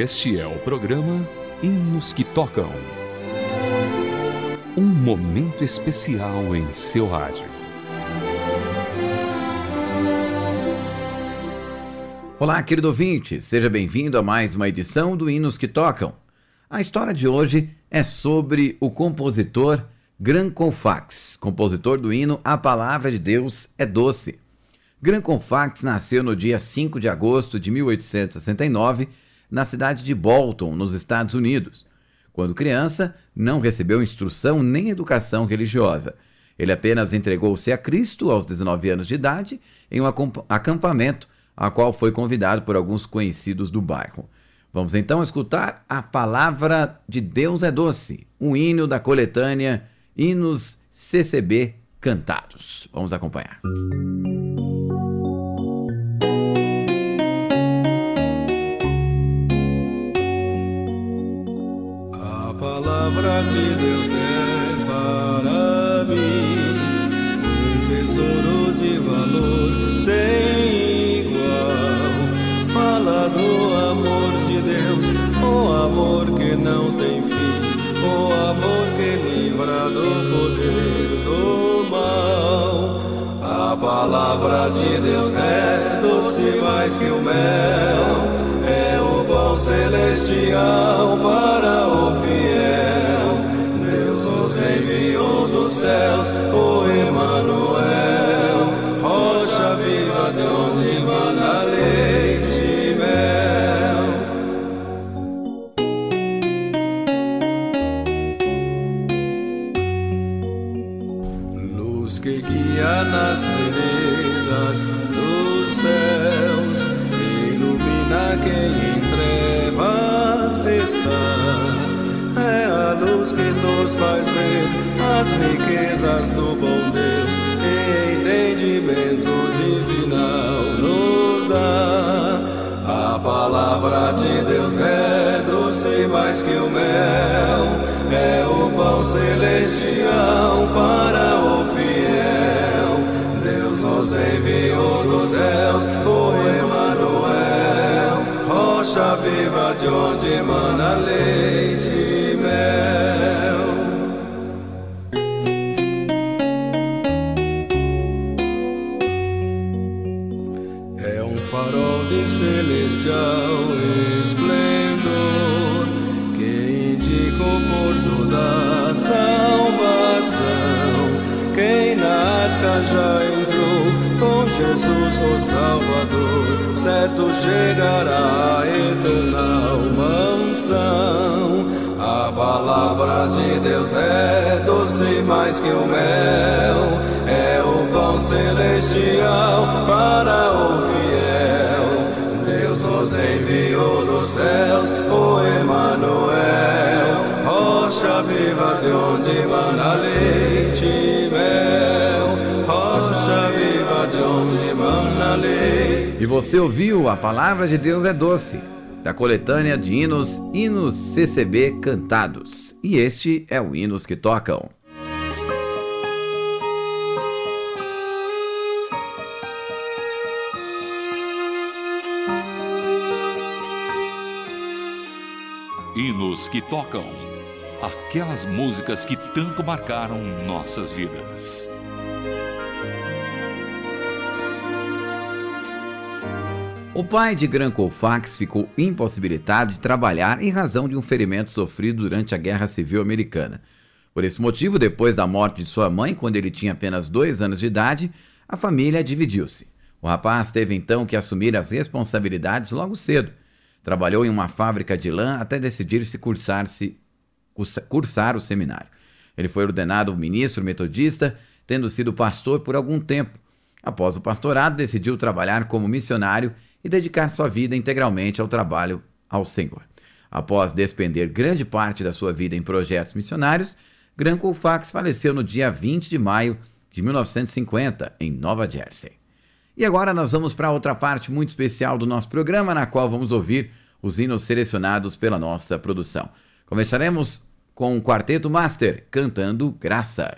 Este é o programa Hinos que Tocam. Um momento especial em seu rádio. Olá, querido ouvinte, seja bem-vindo a mais uma edição do Hinos que Tocam. A história de hoje é sobre o compositor Gran Colfax, compositor do hino A Palavra de Deus é Doce. Gran Colfax nasceu no dia 5 de agosto de 1869 na cidade de Bolton, nos Estados Unidos. Quando criança, não recebeu instrução nem educação religiosa. Ele apenas entregou-se a Cristo aos 19 anos de idade em um acampamento, a qual foi convidado por alguns conhecidos do bairro. Vamos então escutar a palavra de Deus é doce, um hino da coletânea Hinos CCB cantados. Vamos acompanhar. Palavra de Deus é para mim um tesouro de valor sem igual. Fala do amor de Deus, o amor que não tem fim, o amor que livra do poder do mal. A palavra de Deus é doce mais que o mel, é o pão celestial para o luz que nos faz ver as riquezas do bom Deus e entendimento divinal nos dá. A palavra de Deus é doce mais que o mel, é o pão celestial para o fiel. Deus nos enviou dos céus, o Emanuel, rocha viva de onde mana leite porto da salvação. Quem na arca já entrou com Jesus, o Salvador, certo chegará à eterna mansão. A palavra de Deus é doce mais que o mel, é o pão celestial para o fiel nos enviou dos céus de onde mana leite e mel, rocha viva de onde mana leite. E você ouviu a palavra de Deus é doce, da coletânea de hinos Hinos CCB cantados. E este é o Hinos que tocam. Hinos que tocam aquelas músicas que tanto marcaram nossas vidas. O pai de Gran Colfax ficou impossibilitado de trabalhar em razão de um ferimento sofrido durante a Guerra Civil Americana. Por esse motivo, depois da morte de sua mãe, quando ele tinha apenas dois anos de idade, a família dividiu-se. O rapaz teve então que assumir as responsabilidades logo cedo. Trabalhou em uma fábrica de lã até decidir se cursar, -se, cursar o seminário. Ele foi ordenado ministro metodista, tendo sido pastor por algum tempo. Após o pastorado, decidiu trabalhar como missionário e dedicar sua vida integralmente ao trabalho ao Senhor. Após despender grande parte da sua vida em projetos missionários, Gran Colfax faleceu no dia 20 de maio de 1950, em Nova Jersey. E agora nós vamos para outra parte muito especial do nosso programa, na qual vamos ouvir os hinos selecionados pela nossa produção. Começaremos com o Quarteto Master cantando Graça.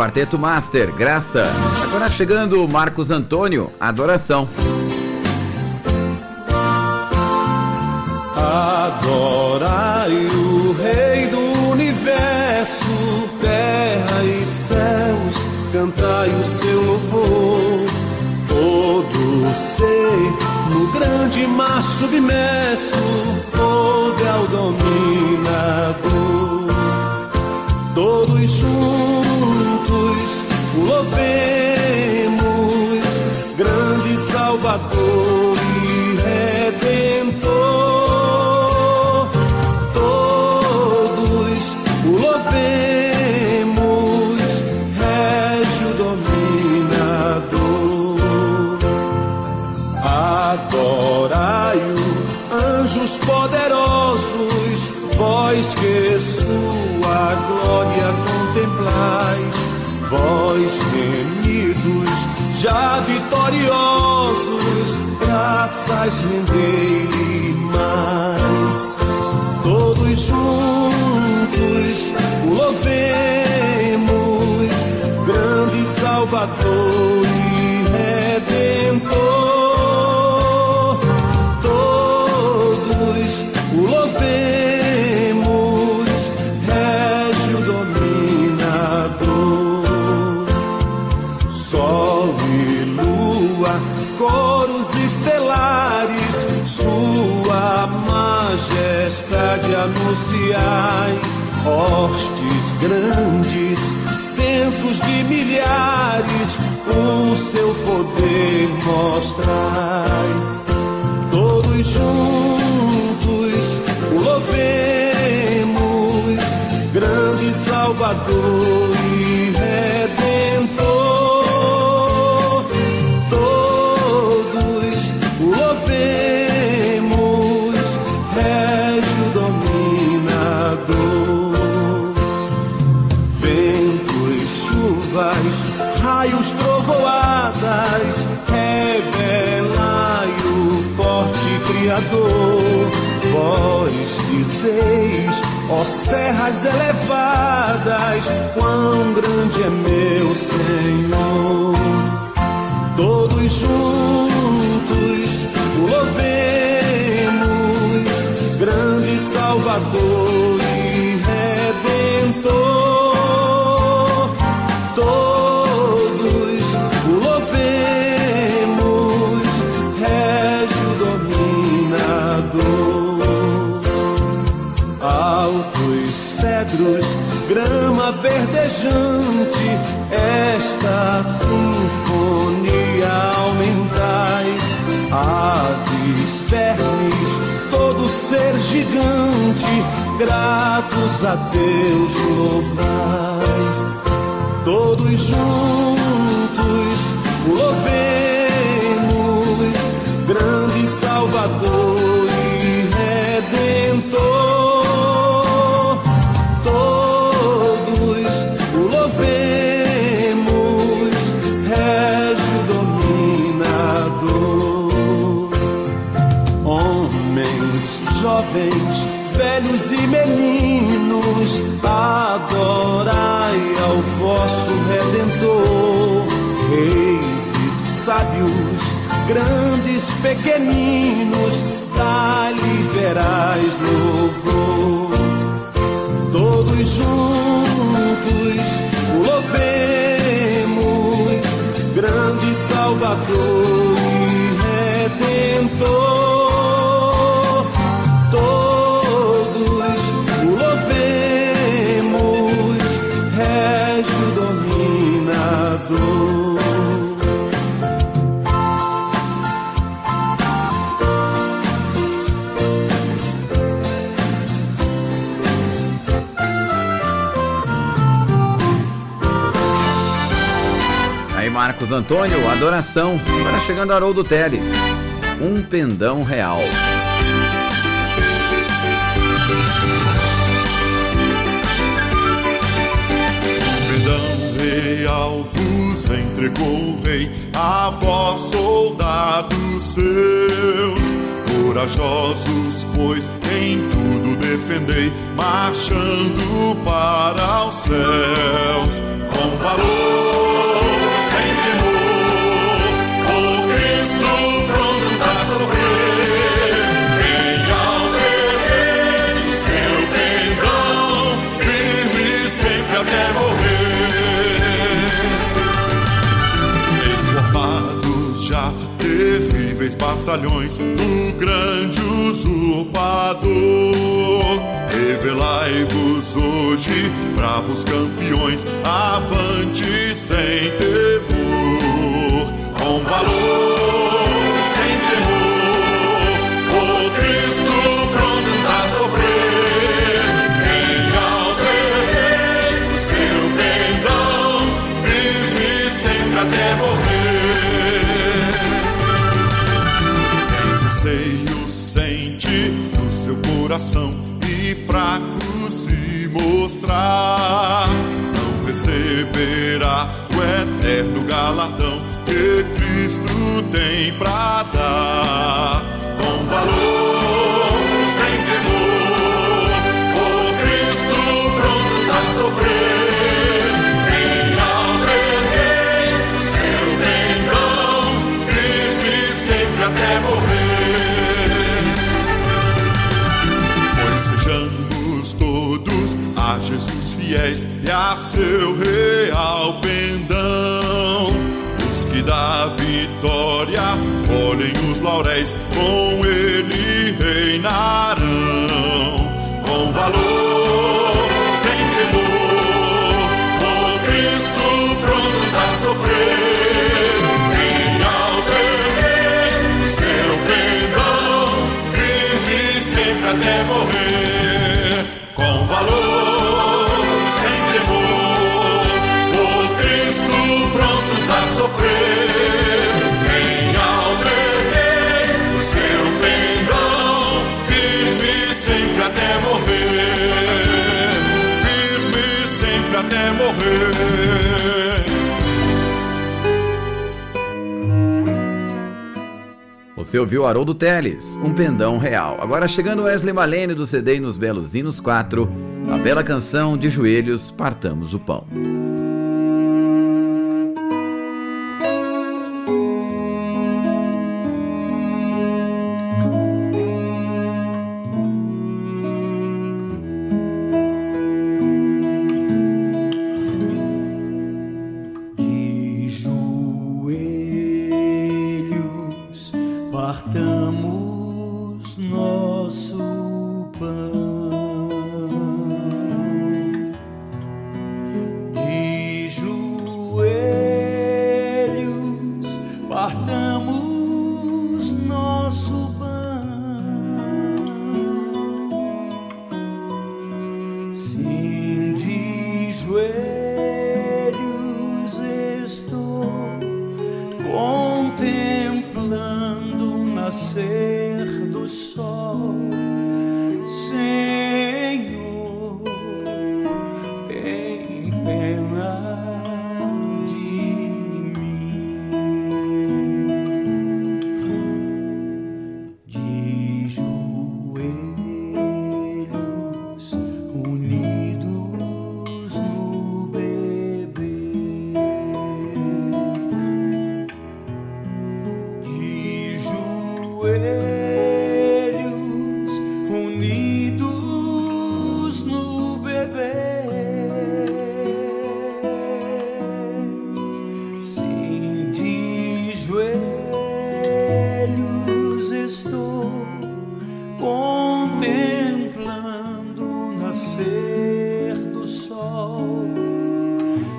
Quarteto Master, Graça. Agora chegando Marcos Antônio, Adoração. Adorai o Rei do Universo, terra e céus, cantai o seu louvor. Todo ser no grande mar submerso, todo é o dominador todos juntos vós que sua glória contemplais, vós remidos, já vitoriosos, graças rendei mais. Todos juntos o louvemos, grande Salvador anunciai, hostes grandes, centos de milhares, o seu poder mostrai. Todos juntos o louvemos, grande Salvador Criador, vós dizeis, ó serras elevadas, quão grande é meu Senhor. Todos juntos o louvemos, grande Salvador verdejante, esta sinfonia aumentai. Aves, vermes, todo ser gigante, gratos a Deus louvai. Todos juntos o louvemos, grande Salvador e meninos, adorai ao vosso Redentor, reis e sábios, grandes, pequeninos, dai-lhe verás louvor. Todos juntos o louvemos, grande Salvador Marcos Antônio, Adoração. Agora chegando Haroldo Teles. Um pendão real. Um pendão real vos entregou o rei, a vós soldados seus. Corajosos, pois em tudo defendei, marchando para os céus com valor. Batalhões do grande usurpador. Revelai-vos hoje, bravos campeões, avante sem temor, com valor, coração e fraco se mostrar, não receberá o eterno galardão que Cristo tem pra dar Você ouviu Haroldo Teles, um pendão real. Agora chegando Wesley Malene do CD nos Belos Hinos 4, a bela canção de joelhos, partamos o pão.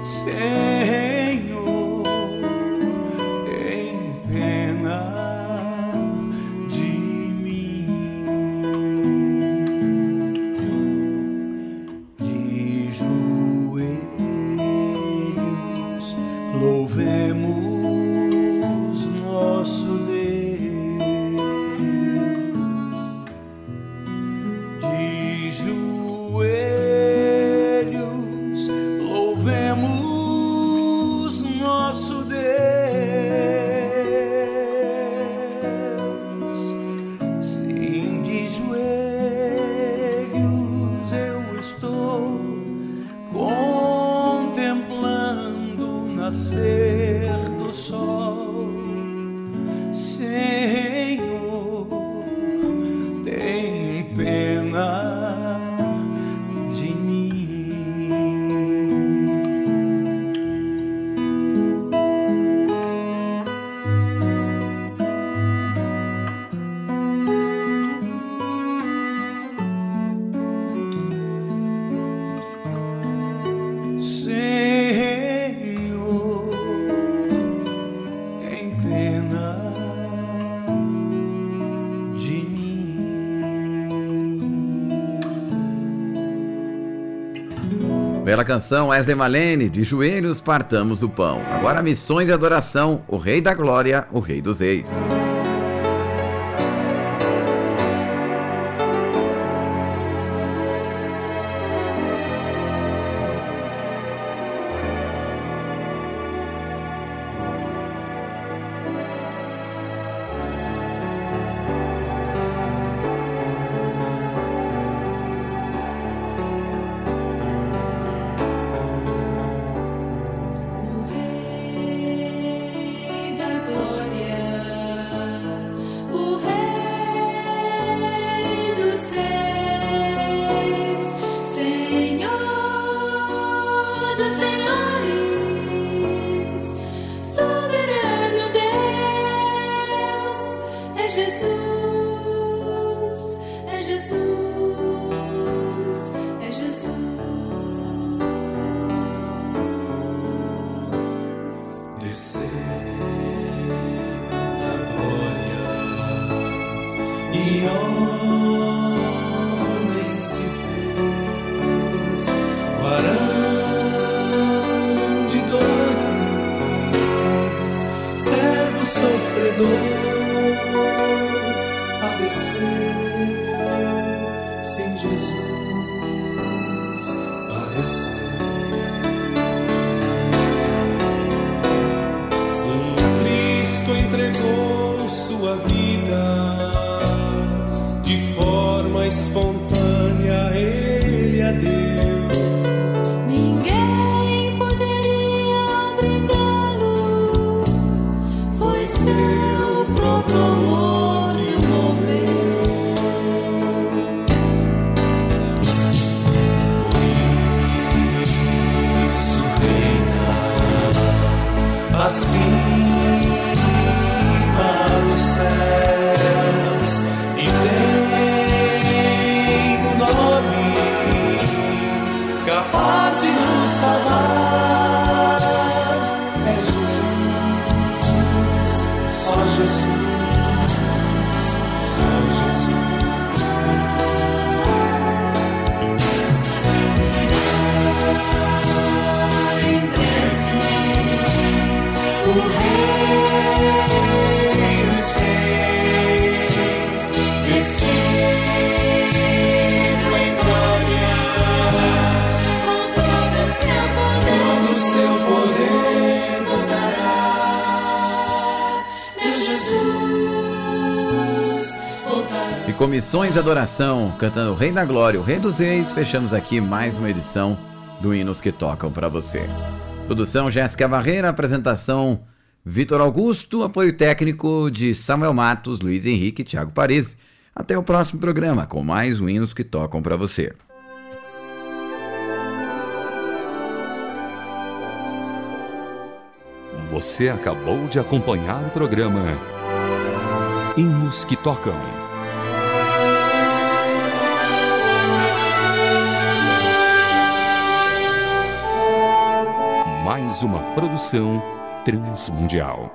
Say Bela canção, Wesley Malene, de joelhos partamos o pão. Agora missões e adoração, o Rei da Glória, o Rei dos Reis. of you. voices. Comissões Adoração, cantando o Rei da Glória, o Rei dos Reis. Fechamos aqui mais uma edição do Hinos que Tocam para você. Produção Jéssica Barreira, apresentação Vitor Augusto, apoio técnico de Samuel Matos, Luiz Henrique e Thiago Paris. Até o próximo programa com mais um Hinos que Tocam para você. Você acabou de acompanhar o programa Hinos que Tocam uma produção transmundial.